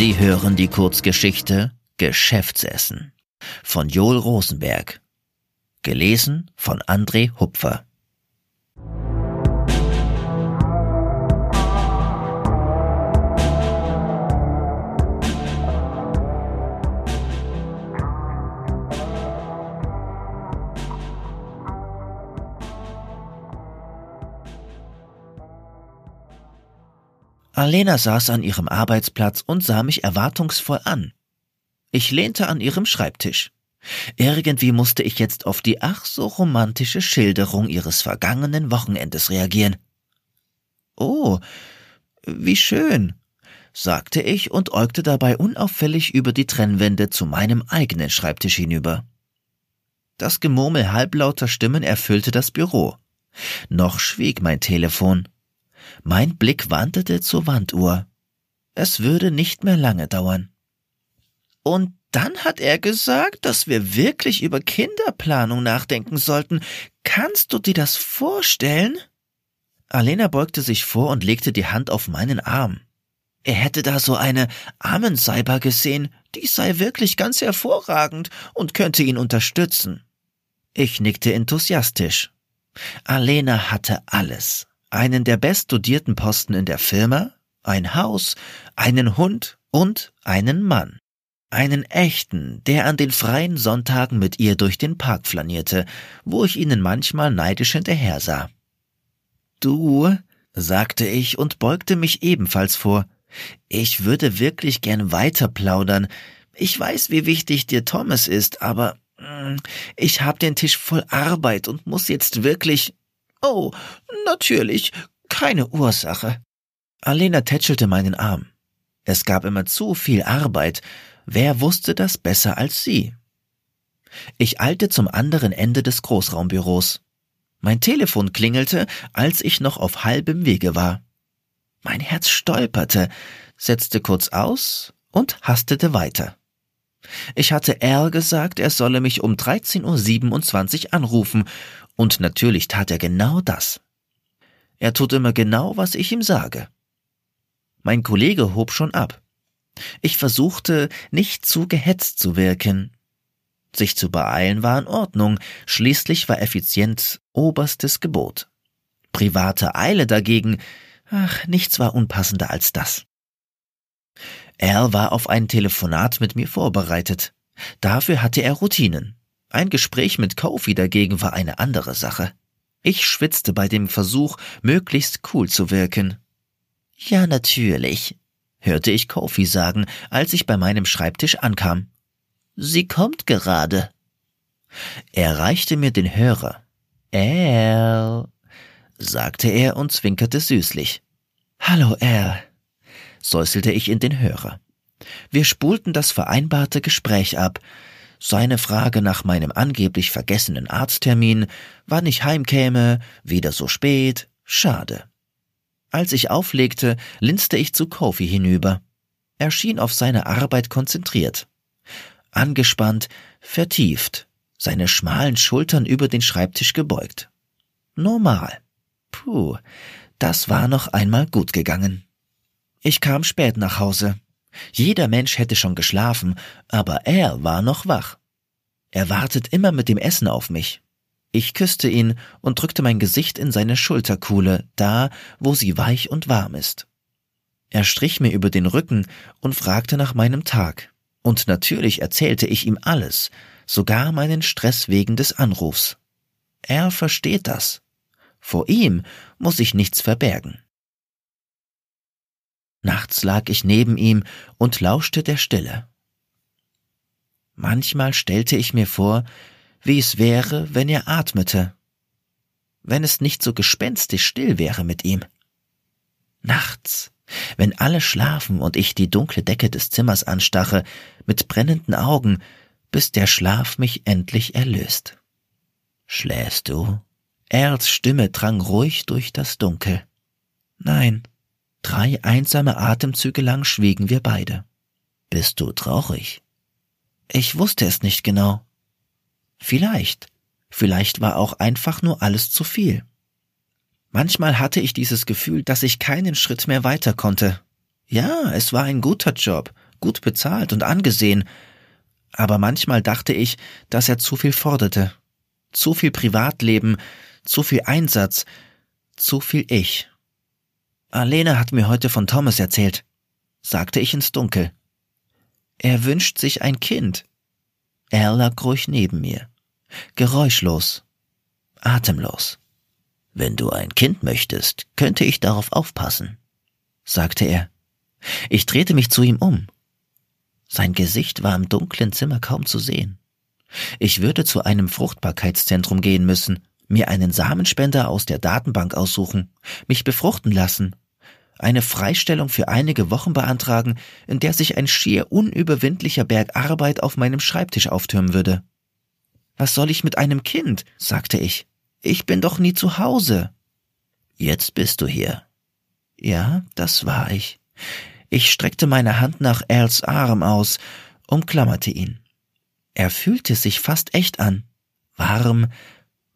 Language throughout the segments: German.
Sie hören die Kurzgeschichte Geschäftsessen von Joel Rosenberg. Gelesen von André Hupfer. Alena saß an ihrem Arbeitsplatz und sah mich erwartungsvoll an. Ich lehnte an ihrem Schreibtisch. Irgendwie musste ich jetzt auf die ach so romantische Schilderung ihres vergangenen Wochenendes reagieren. Oh, wie schön, sagte ich und äugte dabei unauffällig über die Trennwände zu meinem eigenen Schreibtisch hinüber. Das Gemurmel halblauter Stimmen erfüllte das Büro. Noch schwieg mein Telefon. Mein Blick wanderte zur Wanduhr. Es würde nicht mehr lange dauern. Und dann hat er gesagt, dass wir wirklich über Kinderplanung nachdenken sollten. Kannst du dir das vorstellen? Alena beugte sich vor und legte die Hand auf meinen Arm. Er hätte da so eine Amenseiber gesehen, die sei wirklich ganz hervorragend und könnte ihn unterstützen. Ich nickte enthusiastisch. Alena hatte alles einen der beststudierten Posten in der Firma, ein Haus, einen Hund und einen Mann. Einen echten, der an den freien Sonntagen mit ihr durch den Park flanierte, wo ich ihnen manchmal neidisch hinterher sah. Du, sagte ich und beugte mich ebenfalls vor. Ich würde wirklich gern weiter plaudern. Ich weiß, wie wichtig dir Thomas ist, aber mm, ich hab den Tisch voll Arbeit und muss jetzt wirklich Oh, natürlich, keine Ursache. Alena tätschelte meinen Arm. Es gab immer zu viel Arbeit. Wer wusste das besser als sie? Ich eilte zum anderen Ende des Großraumbüros. Mein Telefon klingelte, als ich noch auf halbem Wege war. Mein Herz stolperte, setzte kurz aus und hastete weiter. Ich hatte Al gesagt, er solle mich um 13.27 Uhr anrufen und natürlich tat er genau das. Er tut immer genau, was ich ihm sage. Mein Kollege hob schon ab. Ich versuchte, nicht zu gehetzt zu wirken. Sich zu beeilen war in Ordnung, schließlich war Effizienz oberstes Gebot. Private Eile dagegen, ach, nichts war unpassender als das. Er war auf ein Telefonat mit mir vorbereitet. Dafür hatte er Routinen. Ein Gespräch mit Kofi dagegen war eine andere Sache. Ich schwitzte bei dem Versuch, möglichst cool zu wirken. Ja, natürlich, hörte ich Kofi sagen, als ich bei meinem Schreibtisch ankam. Sie kommt gerade. Er reichte mir den Hörer. Al, sagte er und zwinkerte süßlich. Hallo, Al, säuselte ich in den Hörer. Wir spulten das vereinbarte Gespräch ab, seine Frage nach meinem angeblich vergessenen Arzttermin, wann ich heimkäme, wieder so spät, schade. Als ich auflegte, linste ich zu Kofi hinüber. Er schien auf seine Arbeit konzentriert. Angespannt, vertieft, seine schmalen Schultern über den Schreibtisch gebeugt. Normal. Puh, das war noch einmal gut gegangen. Ich kam spät nach Hause. Jeder Mensch hätte schon geschlafen, aber er war noch wach. Er wartet immer mit dem Essen auf mich. Ich küsste ihn und drückte mein Gesicht in seine Schulterkuhle, da, wo sie weich und warm ist. Er strich mir über den Rücken und fragte nach meinem Tag. Und natürlich erzählte ich ihm alles, sogar meinen Stress wegen des Anrufs. Er versteht das. Vor ihm muss ich nichts verbergen. Nachts lag ich neben ihm und lauschte der Stille. Manchmal stellte ich mir vor, wie es wäre, wenn er atmete, wenn es nicht so gespenstisch still wäre mit ihm. Nachts, wenn alle schlafen und ich die dunkle Decke des Zimmers anstarre, mit brennenden Augen, bis der Schlaf mich endlich erlöst. Schläfst du? Erls Stimme drang ruhig durch das Dunkel. Nein, Drei einsame Atemzüge lang schwiegen wir beide. Bist du traurig? Ich wusste es nicht genau. Vielleicht. Vielleicht war auch einfach nur alles zu viel. Manchmal hatte ich dieses Gefühl, dass ich keinen Schritt mehr weiter konnte. Ja, es war ein guter Job, gut bezahlt und angesehen, aber manchmal dachte ich, dass er zu viel forderte. Zu viel Privatleben, zu viel Einsatz, zu viel ich. Alena hat mir heute von Thomas erzählt, sagte ich ins Dunkel. Er wünscht sich ein Kind. Er lag ruhig neben mir, geräuschlos, atemlos. Wenn du ein Kind möchtest, könnte ich darauf aufpassen, sagte er. Ich drehte mich zu ihm um. Sein Gesicht war im dunklen Zimmer kaum zu sehen. Ich würde zu einem Fruchtbarkeitszentrum gehen müssen, mir einen Samenspender aus der Datenbank aussuchen, mich befruchten lassen, eine Freistellung für einige Wochen beantragen, in der sich ein schier unüberwindlicher Berg Arbeit auf meinem Schreibtisch auftürmen würde. Was soll ich mit einem Kind? sagte ich. Ich bin doch nie zu Hause. Jetzt bist du hier. Ja, das war ich. Ich streckte meine Hand nach Als Arm aus, umklammerte ihn. Er fühlte sich fast echt an. Warm,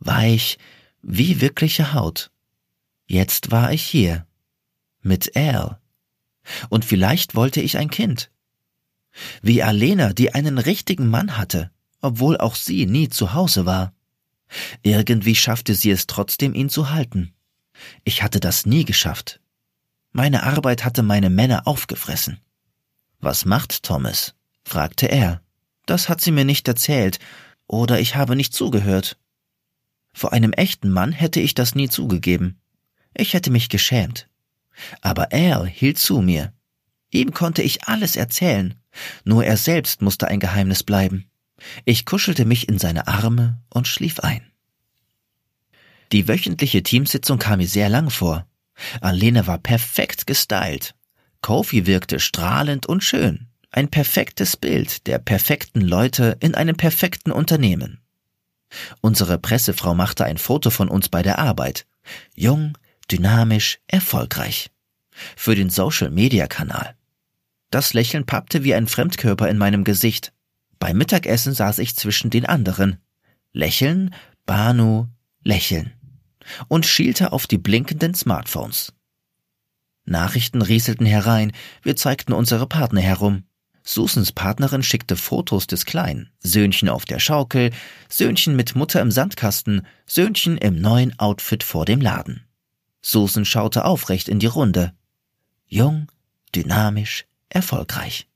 weich, wie wirkliche Haut. Jetzt war ich hier. Mit Al. Und vielleicht wollte ich ein Kind. Wie Alena, die einen richtigen Mann hatte, obwohl auch sie nie zu Hause war. Irgendwie schaffte sie es trotzdem, ihn zu halten. Ich hatte das nie geschafft. Meine Arbeit hatte meine Männer aufgefressen. Was macht Thomas? fragte er. Das hat sie mir nicht erzählt, oder ich habe nicht zugehört. Vor einem echten Mann hätte ich das nie zugegeben. Ich hätte mich geschämt. Aber Al hielt zu mir. Ihm konnte ich alles erzählen, nur er selbst musste ein Geheimnis bleiben. Ich kuschelte mich in seine Arme und schlief ein. Die wöchentliche Teamsitzung kam mir sehr lang vor. Alena war perfekt gestylt. Kofi wirkte strahlend und schön. Ein perfektes Bild der perfekten Leute in einem perfekten Unternehmen. Unsere Pressefrau machte ein Foto von uns bei der Arbeit. Jung, dynamisch, erfolgreich. Für den Social-Media-Kanal. Das Lächeln pappte wie ein Fremdkörper in meinem Gesicht. Beim Mittagessen saß ich zwischen den anderen. Lächeln, Banu, lächeln. Und schielte auf die blinkenden Smartphones. Nachrichten rieselten herein, wir zeigten unsere Partner herum. Susans Partnerin schickte Fotos des Kleinen, Söhnchen auf der Schaukel, Söhnchen mit Mutter im Sandkasten, Söhnchen im neuen Outfit vor dem Laden. Susan schaute aufrecht in die Runde. Jung, dynamisch, erfolgreich.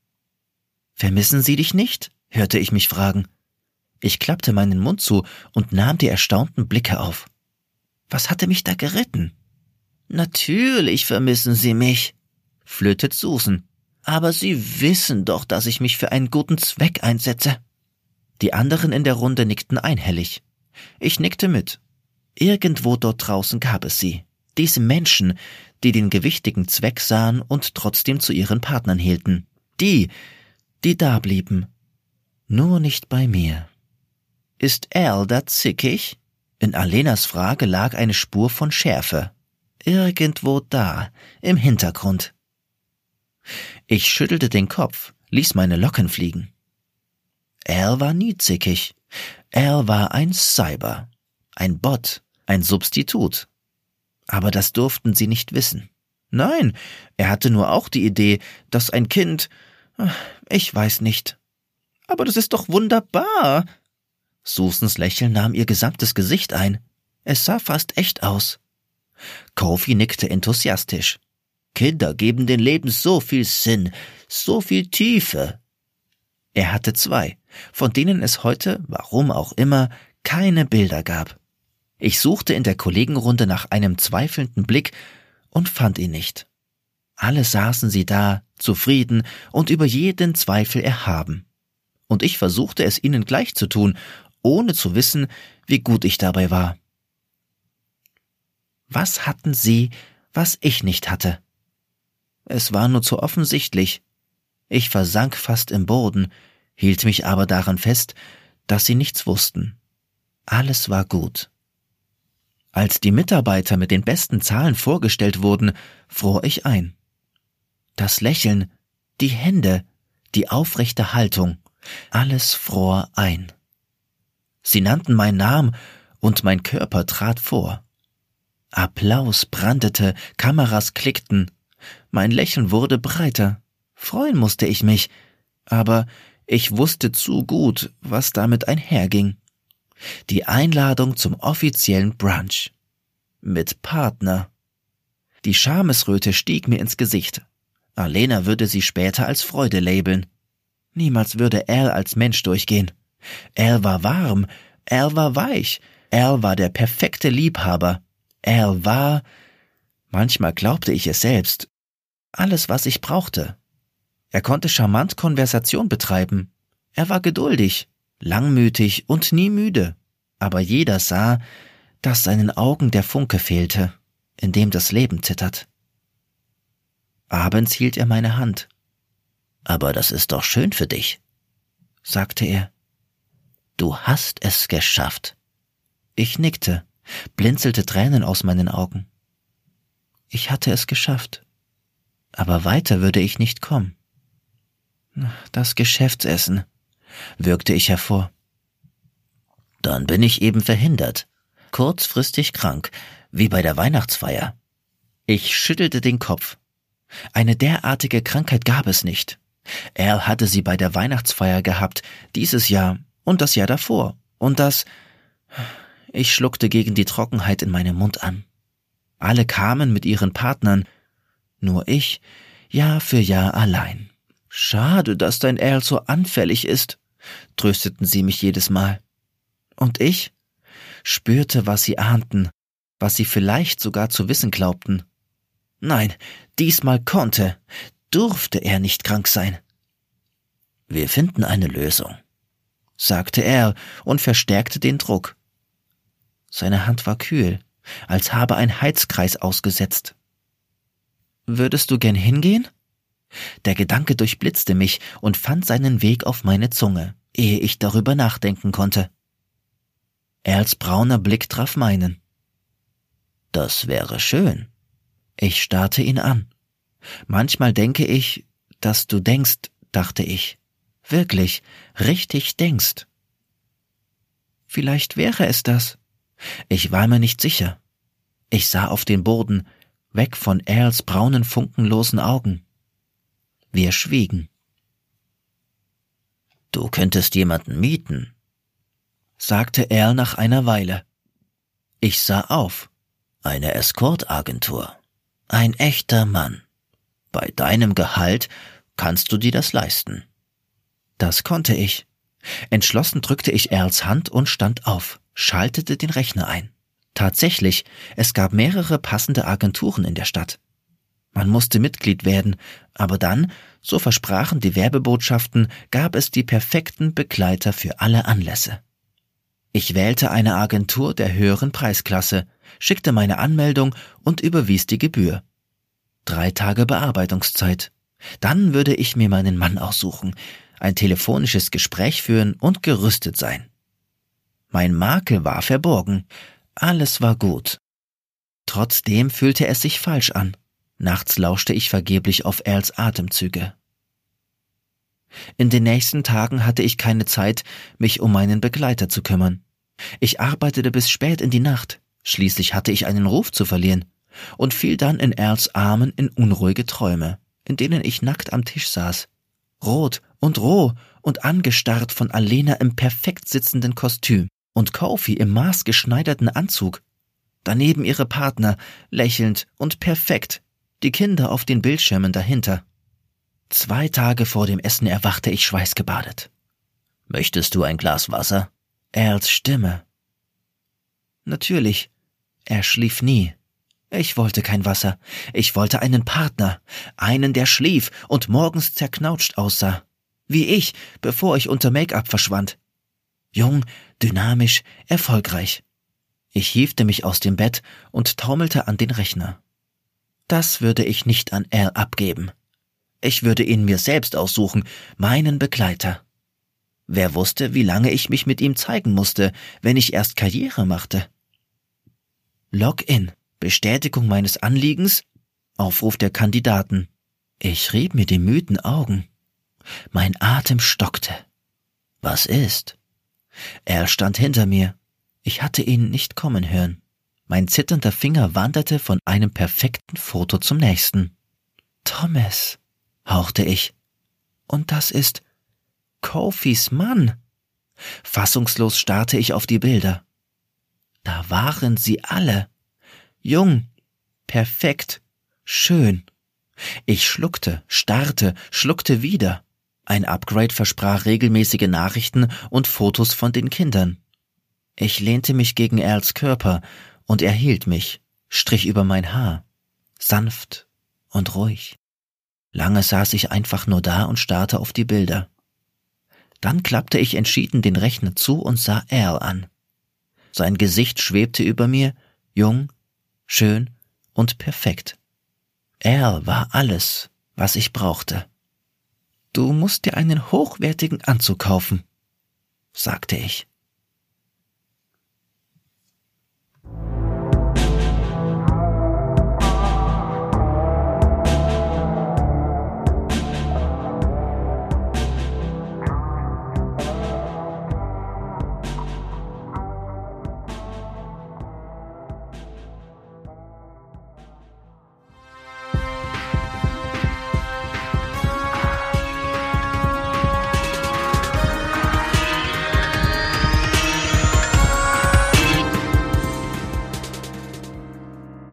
Vermissen Sie dich nicht? hörte ich mich fragen. Ich klappte meinen Mund zu und nahm die erstaunten Blicke auf. Was hatte mich da geritten? Natürlich vermissen Sie mich, flötet Susan. Aber Sie wissen doch, dass ich mich für einen guten Zweck einsetze. Die anderen in der Runde nickten einhellig. Ich nickte mit. Irgendwo dort draußen gab es sie. Diese Menschen, die den gewichtigen Zweck sahen und trotzdem zu ihren Partnern hielten. Die, die da blieben, nur nicht bei mir. Ist Al da zickig? In Alenas Frage lag eine Spur von Schärfe. Irgendwo da, im Hintergrund. Ich schüttelte den Kopf, ließ meine Locken fliegen. Al war nie zickig. Al war ein Cyber, ein Bot, ein Substitut. Aber das durften sie nicht wissen. Nein, er hatte nur auch die Idee, dass ein Kind, ich weiß nicht, aber das ist doch wunderbar. Susans Lächeln nahm ihr gesamtes Gesicht ein. Es sah fast echt aus. Kofi nickte enthusiastisch. Kinder geben den Leben so viel Sinn, so viel Tiefe. Er hatte zwei, von denen es heute, warum auch immer, keine Bilder gab. Ich suchte in der Kollegenrunde nach einem zweifelnden Blick und fand ihn nicht. Alle saßen sie da, zufrieden und über jeden Zweifel erhaben und ich versuchte es ihnen gleich zu tun, ohne zu wissen, wie gut ich dabei war. Was hatten sie, was ich nicht hatte? Es war nur zu offensichtlich. Ich versank fast im Boden, hielt mich aber daran fest, dass sie nichts wussten. Alles war gut. Als die Mitarbeiter mit den besten Zahlen vorgestellt wurden, fror ich ein. Das Lächeln, die Hände, die aufrechte Haltung, alles fror ein. Sie nannten meinen Namen und mein Körper trat vor. Applaus brandete, Kameras klickten, mein Lächeln wurde breiter, Freuen musste ich mich, aber ich wusste zu gut, was damit einherging. Die Einladung zum offiziellen Brunch. Mit Partner. Die Schamesröte stieg mir ins Gesicht. Alena würde sie später als Freude labeln. Niemals würde Al als Mensch durchgehen. Al war warm, Al war weich, Al war der perfekte Liebhaber. Al war, manchmal glaubte ich es selbst, alles, was ich brauchte. Er konnte charmant Konversation betreiben. Er war geduldig, langmütig und nie müde. Aber jeder sah, dass seinen Augen der Funke fehlte, in dem das Leben zittert. Abends hielt er meine Hand. Aber das ist doch schön für dich, sagte er. Du hast es geschafft. Ich nickte, blinzelte Tränen aus meinen Augen. Ich hatte es geschafft. Aber weiter würde ich nicht kommen. Das Geschäftsessen, würgte ich hervor. Dann bin ich eben verhindert, kurzfristig krank, wie bei der Weihnachtsfeier. Ich schüttelte den Kopf. Eine derartige Krankheit gab es nicht. Er hatte sie bei der Weihnachtsfeier gehabt, dieses Jahr und das Jahr davor. Und das. Ich schluckte gegen die Trockenheit in meinem Mund an. Alle kamen mit ihren Partnern, nur ich Jahr für Jahr allein. Schade, dass dein Erl so anfällig ist, trösteten sie mich jedes Mal. Und ich spürte, was sie ahnten, was sie vielleicht sogar zu wissen glaubten. Nein, diesmal konnte, durfte er nicht krank sein. Wir finden eine Lösung, sagte er und verstärkte den Druck. Seine Hand war kühl, als habe ein Heizkreis ausgesetzt. Würdest du gern hingehen? Der Gedanke durchblitzte mich und fand seinen Weg auf meine Zunge, ehe ich darüber nachdenken konnte. Erls brauner Blick traf meinen. Das wäre schön. Ich starrte ihn an. Manchmal denke ich, dass du denkst, dachte ich. Wirklich, richtig denkst. Vielleicht wäre es das. Ich war mir nicht sicher. Ich sah auf den Boden, weg von Erls braunen funkenlosen Augen. Wir schwiegen. Du könntest jemanden mieten, sagte er nach einer Weile. Ich sah auf. Eine Escortagentur. Ein echter Mann. Bei deinem Gehalt kannst du dir das leisten. Das konnte ich. Entschlossen drückte ich Erls Hand und stand auf, schaltete den Rechner ein. Tatsächlich, es gab mehrere passende Agenturen in der Stadt. Man musste Mitglied werden, aber dann, so versprachen die Werbebotschaften, gab es die perfekten Begleiter für alle Anlässe. Ich wählte eine Agentur der höheren Preisklasse, schickte meine Anmeldung und überwies die Gebühr. Drei Tage Bearbeitungszeit. Dann würde ich mir meinen Mann aussuchen, ein telefonisches Gespräch führen und gerüstet sein. Mein Makel war verborgen. Alles war gut. Trotzdem fühlte es sich falsch an. Nachts lauschte ich vergeblich auf Erls Atemzüge. In den nächsten Tagen hatte ich keine Zeit, mich um meinen Begleiter zu kümmern. Ich arbeitete bis spät in die Nacht. Schließlich hatte ich einen Ruf zu verlieren und fiel dann in Erls Armen in unruhige Träume, in denen ich nackt am Tisch saß, rot und roh und angestarrt von Alena im perfekt sitzenden Kostüm und Kofi im maßgeschneiderten Anzug. Daneben ihre Partner, lächelnd und perfekt, die Kinder auf den Bildschirmen dahinter. Zwei Tage vor dem Essen erwachte ich schweißgebadet. Möchtest du ein Glas Wasser? Erls Stimme. Natürlich. Er schlief nie. Ich wollte kein Wasser. Ich wollte einen Partner. Einen, der schlief und morgens zerknautscht aussah. Wie ich, bevor ich unter Make-up verschwand. Jung, dynamisch, erfolgreich. Ich hiefte mich aus dem Bett und taumelte an den Rechner. Das würde ich nicht an Al abgeben. Ich würde ihn mir selbst aussuchen, meinen Begleiter. Wer wusste, wie lange ich mich mit ihm zeigen musste, wenn ich erst Karriere machte? Login, Bestätigung meines Anliegens, Aufruf der Kandidaten. Ich rieb mir die müden Augen. Mein Atem stockte. Was ist? Er stand hinter mir. Ich hatte ihn nicht kommen hören. Mein zitternder Finger wanderte von einem perfekten Foto zum nächsten. Thomas. hauchte ich. Und das ist Kophis Mann. Fassungslos starrte ich auf die Bilder. Da waren sie alle. Jung, perfekt, schön. Ich schluckte, starrte, schluckte wieder. Ein Upgrade versprach regelmäßige Nachrichten und Fotos von den Kindern. Ich lehnte mich gegen Erls Körper und er hielt mich, strich über mein Haar, sanft und ruhig. Lange saß ich einfach nur da und starrte auf die Bilder. Dann klappte ich entschieden den Rechner zu und sah Al an. Sein Gesicht schwebte über mir, jung, schön und perfekt. Al war alles, was ich brauchte. Du musst dir einen hochwertigen Anzug kaufen, sagte ich.